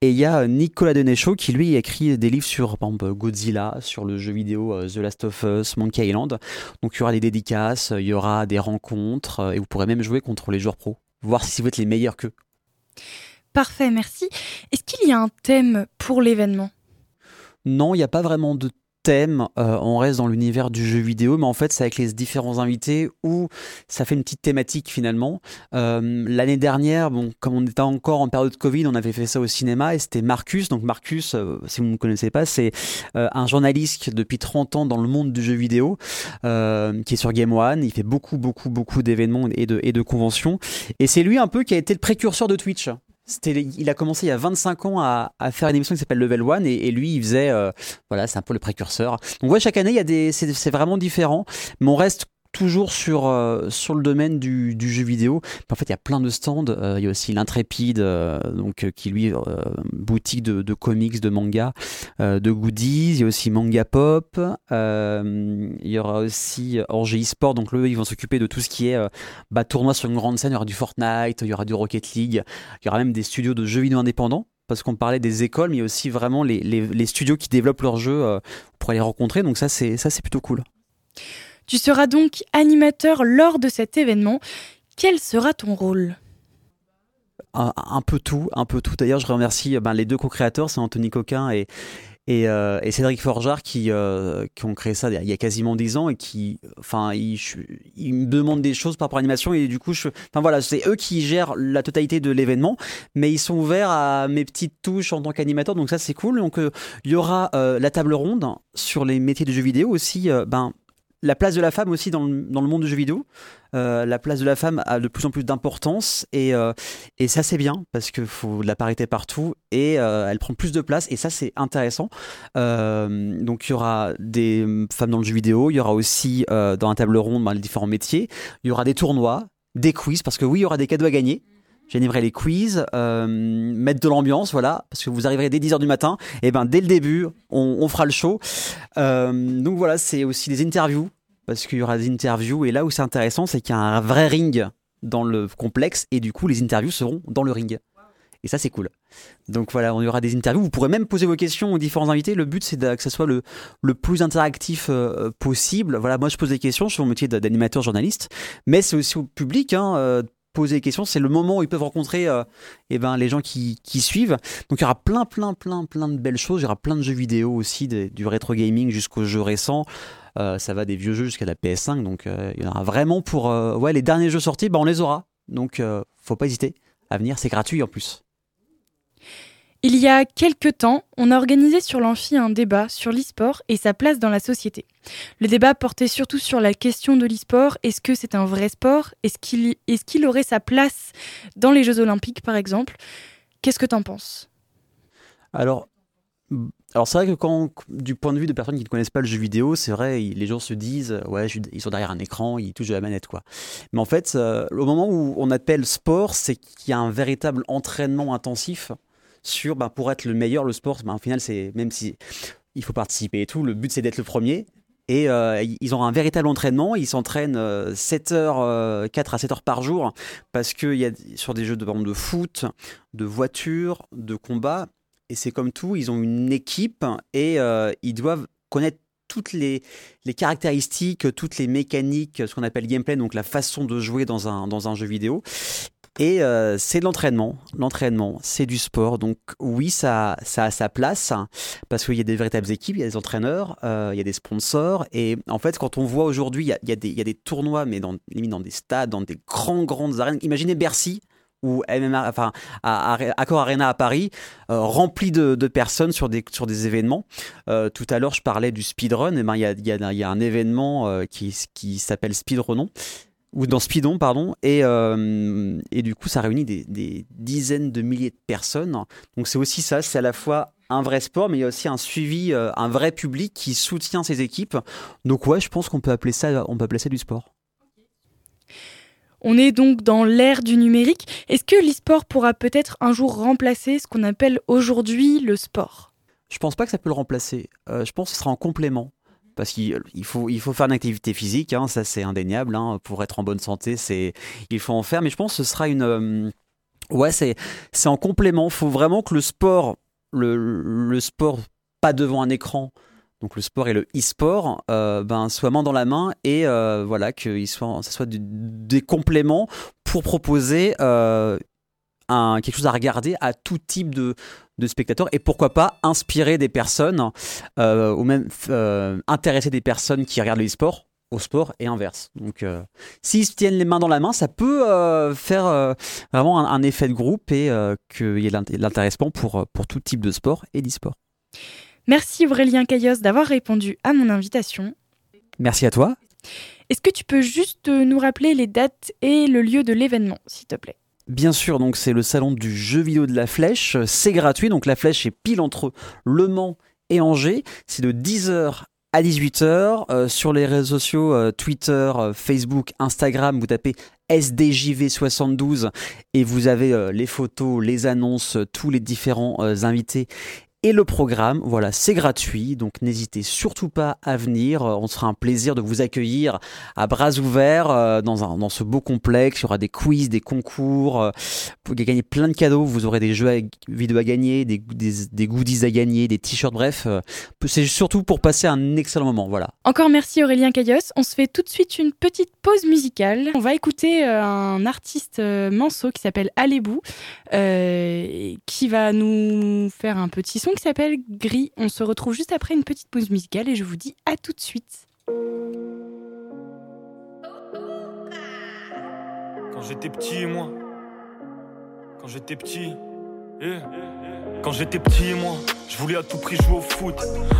Et il y a Nicolas Denechaud qui lui écrit des livres sur Godzilla, sur le jeu vidéo The Last of Us, Monkey Island. Donc il y aura des dédicaces, il y aura des rencontres, et vous pourrez même jouer contre les joueurs pros, voir si vous êtes les meilleurs qu'eux. Parfait, merci. Est-ce qu'il y a un thème pour l'événement? Non, il n'y a pas vraiment de thème. Euh, on reste dans l'univers du jeu vidéo, mais en fait, c'est avec les différents invités où ça fait une petite thématique finalement. Euh, L'année dernière, bon, comme on était encore en période Covid, on avait fait ça au cinéma et c'était Marcus. Donc Marcus, euh, si vous ne connaissez pas, c'est euh, un journaliste depuis 30 ans dans le monde du jeu vidéo, qui est sur Game One. Il fait beaucoup, beaucoup, beaucoup d'événements et de, et de conventions. Et c'est lui un peu qui a été le précurseur de Twitch. Il a commencé il y a 25 ans à, faire une émission qui s'appelle Level One et, lui il faisait euh, voilà c'est un peu le précurseur. Donc ouais chaque année il y a des c'est vraiment différent mais on reste toujours sur, euh, sur le domaine du, jeu vidéo. En fait, il y a plein de stands. Euh, il y a aussi l'Intrépide, euh, donc, qui lui, boutique de, comics, de manga, de goodies. Il y a aussi Manga Pop. Il y aura aussi Orge eSport. Donc, eux, ils vont s'occuper de tout ce qui est bah, tournoi sur une grande scène. Il y aura du Fortnite, il y aura du Rocket League. Il y aura même des studios de jeux vidéo indépendants. Parce qu'on parlait des écoles, mais il y a aussi vraiment les, studios qui développent leurs jeux pour les rencontrer. Donc, ça, c'est plutôt cool. Tu seras donc animateur lors de cet événement. Quel sera ton rôle? Un, peu tout, un peu tout. D'ailleurs, je remercie ben, les deux co-créateurs, c'est Anthony Coquin et, euh, Cédric qui, euh, qui ont créé ça il y a quasiment 10 ans et qui, enfin, ils, me demandent des choses par rapport à l'animation et du coup, voilà, c'est eux qui gèrent la totalité de l'événement, mais ils sont ouverts à mes petites touches en tant qu'animateur, donc ça c'est cool. Donc euh, il y aura la table ronde sur les métiers de jeux vidéo aussi, ben la place de la femme aussi dans le, dans le monde du jeu vidéo. Euh, la place de la femme a de plus en plus d'importance et, euh, et ça c'est bien parce qu'il faut de la parité partout et euh, elle prend plus de place et ça c'est intéressant. Donc il y aura des femmes dans le jeu vidéo, il y aura aussi dans la table ronde ben, les différents métiers, il y aura des tournois, des quiz parce que oui il y aura des cadeaux à gagner. J'animerai les quiz, euh, mettre de l'ambiance, voilà, parce que vous arriverez dès 10h du matin, et ben dès le début, on, fera le show. Euh, donc voilà, c'est aussi des interviews, parce qu'il y aura des interviews, et là où c'est intéressant, c'est qu'il y a un vrai ring dans le complexe, et du coup, les interviews seront dans le ring. Et ça, c'est cool. Donc voilà, on y aura des interviews. Vous pourrez même poser vos questions aux différents invités. Le but, c'est que ça soit le, le plus interactif euh, possible. Voilà, moi, je pose des questions. Je suis mon métier d'animateur journaliste. Mais c'est aussi au public, hein, poser des questions. C'est le moment où ils peuvent rencontrer euh, eh ben, les gens qui, qui suivent. Donc il y aura plein, plein, plein, plein de belles choses. Il y aura plein de jeux vidéo aussi, du rétro gaming jusqu'aux jeux récents. Euh, ça va des vieux jeux jusqu'à la PS5. Donc euh, il y en aura vraiment pour. ouais, les derniers jeux sortis, bah, on les aura. Donc faut pas hésiter à venir. C'est gratuit en plus. Il y a quelques temps, on a organisé sur l'amphi un débat sur l'e-sport et sa place dans la société. Le débat portait surtout sur la question de l'e-sport. Est-ce que c'est un vrai sport? Est-ce qu'il aurait sa place dans les Jeux Olympiques, par exemple? Qu'est-ce que t'en penses? Alors, c'est vrai que du point de vue de personnes qui ne connaissent pas le jeu vidéo, c'est vrai, les gens se disent, ouais, ils sont derrière un écran, ils touchent de la manette, quoi. Mais en fait, euh, au moment où on appelle sport, c'est qu'il y a un véritable entraînement intensif sur, ben, pour être le meilleur, le sport, ben, au final, c'est, même si il faut participer et tout, le but c'est d'être le premier. Et euh, ils ont un véritable entraînement, ils s'entraînent euh, 7 heures, euh, 4 à 7 heures par jour, parce qu'il y a sur des jeux de, exemple, de foot, de voiture, de combat, et c'est comme tout, ils ont une équipe et euh, ils doivent connaître toutes les, les caractéristiques, toutes les mécaniques, ce qu'on appelle gameplay, donc la façon de jouer dans un, dans un jeu vidéo. Et euh, c'est de l'entraînement. L'entraînement, c'est du sport. Donc oui, ça, ça a sa place parce qu'il y a des véritables équipes, il y a des entraîneurs, euh, il y a des sponsors. Et en fait, quand on voit aujourd'hui, il y a, il y il y a des tournois, mais dans, dans des stades, dans des grands, grandes arènes. Imaginez Bercy ou MMA, enfin Accor Arena à Paris, euh, rempli de, personnes sur des, sur des événements. Tout à l'heure, je parlais du speedrun. Et ben, il y a, il y, a, il y a un événement qui, qui s'appelle Speedrunon ou dans Speedon, pardon, et, euh, et du coup, ça réunit des, des dizaines de milliers de personnes. Donc, c'est aussi ça, c'est à la fois un vrai sport, mais il y a aussi un suivi, euh, un vrai public qui soutient ces équipes. Donc, ouais, je pense qu'on peut appeler ça, on peut appeler ça du sport. On est donc dans l'ère du numérique. Est-ce que l'e-sport pourra peut-être un jour remplacer ce qu'on appelle aujourd'hui le sport? Je pense pas que ça peut le remplacer. Euh, je pense que ce sera en complément. Parce qu'il il faut, faire une activité physique, hein, ça c'est indéniable. hein, pour être en bonne santé, il faut en faire. Mais je pense que ce sera une. euh, ouais, c'est, c'est en complément. Il faut vraiment que le sport, le, sport pas devant un écran, donc le sport et le e-sport, euh, ben, soit main dans la main et euh, voilà, que il soit, soit des compléments pour proposer un, quelque chose à regarder à tout type de, de spectateurs et pourquoi pas inspirer des personnes euh, ou même euh, intéresser des personnes qui regardent le e-sport au sport et inverse. Donc euh, s'ils se tiennent les mains dans la main, ça peut faire vraiment un, un effet de groupe et qu'il y ait l'int- l'intéressement pour, pour tout type de sport et d'e-sport. Merci Aurélien Caillos d'avoir répondu à mon invitation. Merci à toi. Est-ce que tu peux juste nous rappeler les dates et le lieu de l'événement, s'il te plaît? Bien sûr, donc c'est le salon du jeu vidéo de la Flèche. C'est gratuit, donc la Flèche est pile entre Le Mans et Angers. C'est de 10h à 18h. Euh, sur les réseaux sociaux, euh, Twitter, euh, Facebook, Instagram, vous tapez SDJV72 et vous avez les photos, les annonces, tous les différents invités. Et le programme, voilà, c'est gratuit, donc n'hésitez surtout pas à venir. Euh, On sera un plaisir de vous accueillir à bras ouverts euh, dans, ce beau complexe. Il y aura des quiz, des concours. euh, vous pouvez gagner plein de cadeaux. Vous aurez des jeux vidéo à gagner, des, goodies à gagner, des t-shirts. Bref, euh, c'est surtout pour passer un excellent moment. Voilà. Encore merci Aurélien Caillos. On se fait tout de suite une petite pause musicale. On va écouter euh, un artiste euh, manceau qui s'appelle Alébou, euh, qui va nous faire un petit son qui s'appelle Gris. On se retrouve juste après une petite pause musicale et je vous dis à tout de suite. Quand j'étais petit, moi. Quand j'étais petit. eh. Quand j'étais petit, moi, je voulais à tout prix jouer au foot.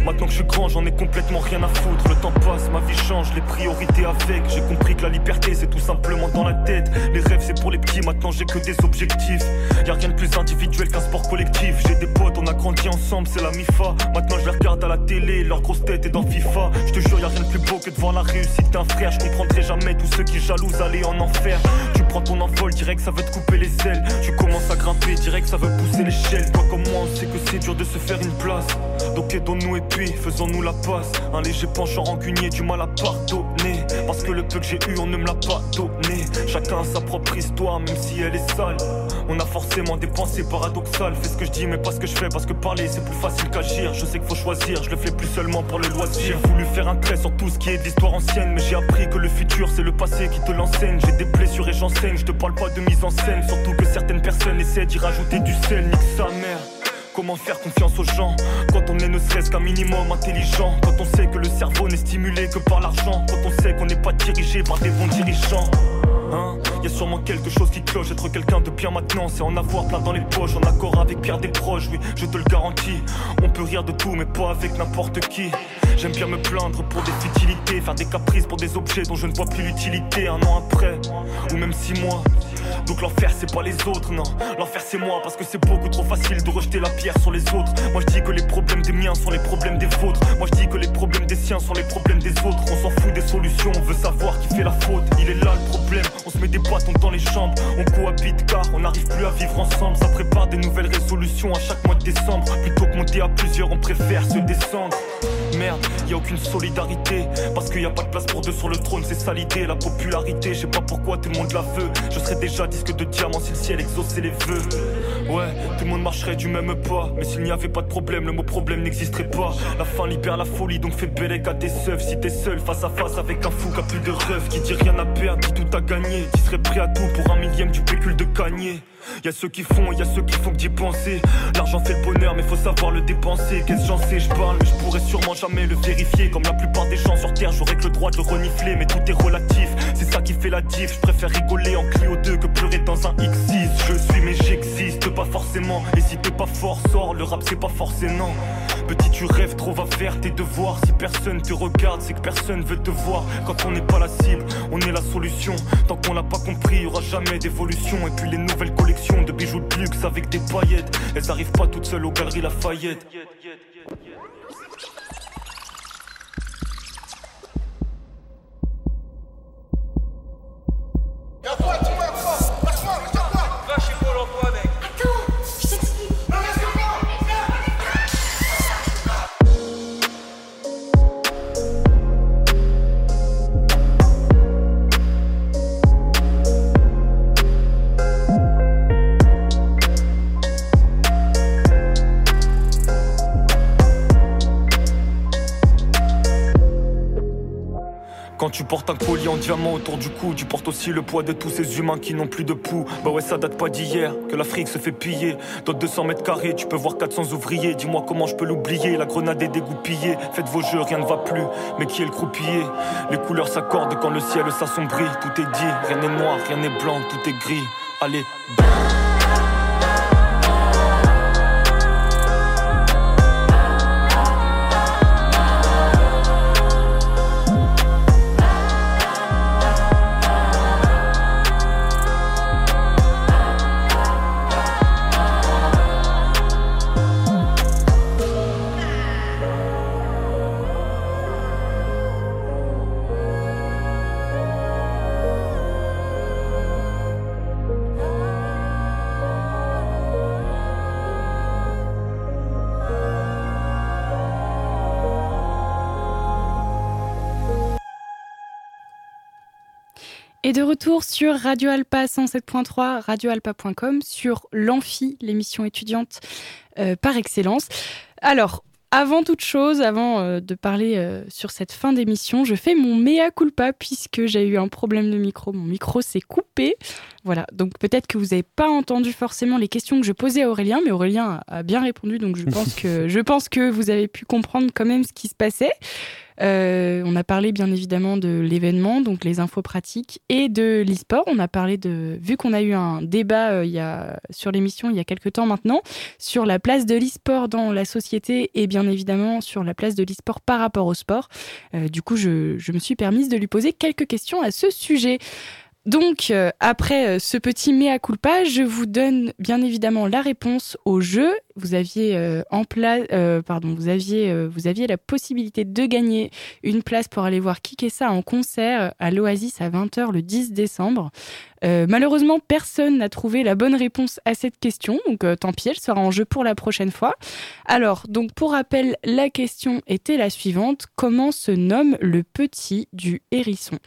Maintenant que je suis grand, j'en ai complètement rien à foutre. Le temps passe, ma vie change, les priorités avec. J'ai compris que la liberté, c'est tout simplement dans la tête. Les rêves, c'est pour les petits, maintenant j'ai que des objectifs. Y a rien de plus individuel qu'un sport collectif. J'ai des potes, on a grandi ensemble, c'est la MIFA. Maintenant je les regarde à la télé, leur grosse tête est dans FIFA. Je te jure, y a rien de plus beau que de voir la réussite d'un frère. Je comprendrai jamais tous ceux qui jalousent aller en enfer. Tu prends ton envol, direct ça veut te couper les ailes. Tu commences à grimper, direct ça veut pousser l'échelle. Toi comme moi, on sait que c'est dur de se faire une place. Donc aidons-nous et puis faisons-nous la passe. Un léger penchant rancunier, du mal à pardonner. Parce que le peu que j'ai eu, on ne me l'a pas donné. Chacun a sa propre histoire, même si elle est sale. On a forcément des pensées paradoxales. Fais ce que je dis, mais pas ce que je fais. Parce que parler, c'est plus facile qu'agir. Je sais qu'il faut choisir, je le fais plus seulement pour le loisir. J'ai voulu faire un trait sur tout ce qui est de l'histoire ancienne. Mais j'ai appris que le futur, c'est le passé qui te l'enseigne. J'ai des blessures et j'enseigne. Je te parle pas de mise en scène. Surtout que certaines personnes essaient d'y rajouter du sel. Nique sa mère. Comment faire confiance aux gens quand on est ne serait-ce qu'un minimum intelligent Quand on sait que le cerveau n'est stimulé que par l'argent Quand on sait qu'on n'est pas dirigé par des bons dirigeants Hein y a sûrement quelque chose qui cloche, être quelqu'un de bien maintenant, c'est en avoir plein dans les poches, en accord avec Pierre des proches, oui, je te le garantis. On peut rire de tout, mais pas avec n'importe qui. J'aime bien me plaindre pour des futilités, faire des caprices pour des objets dont je ne vois plus l'utilité un an après, ou même six mois. Donc l'enfer c'est pas les autres, non. L'enfer c'est moi parce que c'est beaucoup trop facile de rejeter la pierre sur les autres. Moi je dis que les problèmes des miens sont les problèmes des vôtres. Moi je dis que les problèmes des siens sont les problèmes des autres. On s'en fout des solutions, on veut savoir qui fait la faute. Il est là le problème, on se met des bâtons dans les jambes. On cohabite car on n'arrive plus à vivre ensemble. Ça prépare des nouvelles résolutions à chaque mois de décembre. Plutôt que monter à plusieurs, on préfère se descendre. Merde, y a aucune solidarité. Parce qu'il y a pas de place pour deux sur le trône, c'est ça l'idée La popularité, je sais pas pourquoi tout le monde la veut. Je serais déjà disque de diamant si le ciel exauçait les vœux. Ouais, tout le monde marcherait du même pas. Mais s'il n'y avait pas de problème, le mot problème n'existerait pas. La fin libère la folie, donc fais belle à tes seufs Si t'es seul face à face avec un fou qui a plus de rêve Qui dit rien à perdre, dit tout à gagner. Qui serait prêt à tout pour un millième du pécule de gagner Y'a ceux qui font, y a ceux qui font que d'y penser. L'argent fait le bonheur, mais faut savoir le dépenser. Qu'est-ce que j'en sais, je parle, mais je pourrais sûrement jamais le vérifier. Comme la plupart des gens sur terre, j'aurais que le droit de le renifler, mais tout est relatif. C'est ça ça qui fait la diff. Je préfère rigoler en Clio 2 que pleurer dans un X6. Je suis mais j'existe pas forcément. Et si t'es pas fort, sors. Le rap c'est pas forcément. Petit, tu rêves trop, va faire tes devoirs. Si personne te regarde, c'est que personne veut te voir. Quand on n'est pas la cible, on est la solution. Tant qu'on l'a pas compris, y aura jamais d'évolution. Et puis les nouvelles collections de bijoux de luxe avec des paillettes, elles arrivent pas toutes seules aux galeries Lafayette. Tu portes un collier en diamant autour du cou, tu portes aussi le poids de tous ces humains qui n'ont plus de pouls. Bah ouais, ça date pas d'hier, que l'Afrique se fait piller. Dans 200 mètres carrés, tu peux voir 400 ouvriers. Dis-moi comment je peux l'oublier, la grenade est dégoupillée. Faites vos jeux, rien ne va plus. Mais qui est le croupier? Les couleurs s'accordent quand le ciel s'assombrit. Tout est dit, rien n'est noir, rien n'est blanc, tout est gris. Allez, Et retour sur Radio Alpa 107.3, radioalpa.com, sur l'Amphi, l'émission étudiante euh, par excellence. Alors, avant toute chose, avant euh, de parler euh, sur cette fin d'émission, je fais mon mea culpa puisque j'ai eu un problème de micro. Mon micro s'est coupé. Voilà, donc peut-être que vous n'avez pas entendu forcément les questions que je posais à Aurélien, mais Aurélien a, bien répondu, donc je pense que [LAUGHS] je pense que vous avez pu comprendre quand même ce qui se passait. Euh, on a parlé bien évidemment de l'événement, donc les infos pratiques, et de l'e-sport. On a parlé de, vu qu'on a eu un débat euh, il y a, sur l'émission il y a quelques temps maintenant, sur la place de l'e-sport dans la société et bien évidemment sur la place de l'e-sport par rapport au sport. Euh, du coup, je, je me suis permise de lui poser quelques questions à ce sujet. Donc, euh, après euh, ce petit mea culpa, je vous donne bien évidemment la réponse au jeu. Vous aviez euh, en place, pardon, vous aviez, vous aviez la possibilité de gagner une place pour aller voir Kikessa en concert à l'Oasis à 20h le 10 décembre. Malheureusement, personne n'a trouvé la bonne réponse à cette question, donc tant pis, elle sera en jeu pour la prochaine fois. Alors, donc pour rappel, la question était la suivante comment se nomme le petit du hérisson?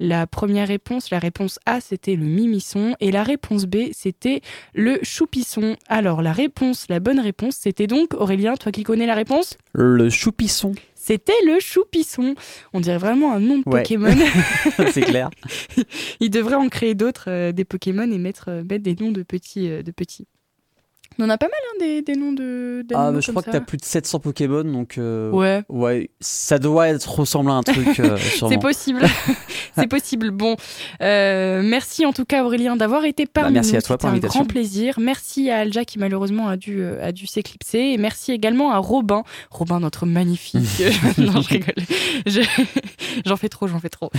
La première réponse, la réponse A, c'était le mimisson et la réponse B, c'était le choupisson. Alors la réponse, la bonne réponse, c'était donc, Aurélien, toi qui connais la réponse Le choupisson. C'était le choupisson. On dirait vraiment un nom de Ouais. Pokémon. [LAUGHS] c'est clair. [LAUGHS] Il devrait en créer d'autres, euh, des Pokémon, et mettre, euh, mettre des noms de petits. euh, de petits. On en a pas mal, hein, des, des noms de. Ah, mais je crois que ça. t'as plus de 700 Pokémon, donc euh, Ouais. ouais, ça doit être ressemblant à un truc. euh, [LAUGHS] C'est possible. [LAUGHS] c'est possible. Bon, euh, merci en tout cas Aurélien d'avoir été parmi Bah, merci nous. à toi pour C'était un grand plaisir. Merci à Alja qui malheureusement a dû a dû s'éclipser et merci également à Robin. Robin notre magnifique. [LAUGHS] non, je rigole. Je- J'en fais trop, j'en fais trop.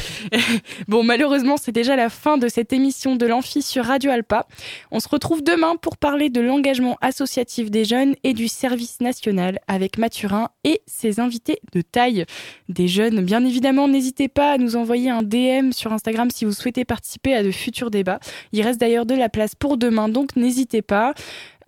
bon, malheureusement, c'est déjà la fin de cette émission de l'Amphi sur Radio Alpa. On se retrouve demain pour parler de l'engagement associatif des jeunes et du service national avec Mathurin et ses invités de taille des jeunes. Bien évidemment, n'hésitez pas à nous envoyer un DM sur Instagram si vous souhaitez participer à de futurs débats. Il reste d'ailleurs de la place pour demain, donc n'hésitez pas.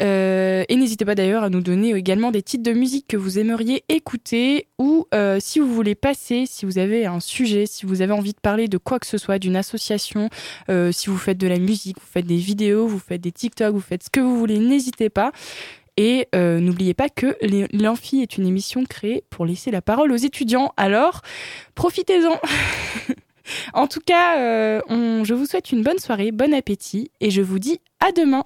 Euh, et n'hésitez pas d'ailleurs à nous donner également des titres de musique que vous aimeriez écouter ou euh, si vous voulez passer, si vous avez un sujet, si vous avez envie de parler de quoi que ce soit, d'une association, euh, si vous faites de la musique, vous faites des vidéos, vous faites des TikTok, vous faites ce que vous voulez, n'hésitez pas. Et euh, n'oubliez pas que l'Amphi est une émission créée pour laisser la parole aux étudiants. Alors, profitez-en. [LAUGHS] en tout cas, euh, je vous souhaite une bonne soirée, bon appétit et je vous dis à demain.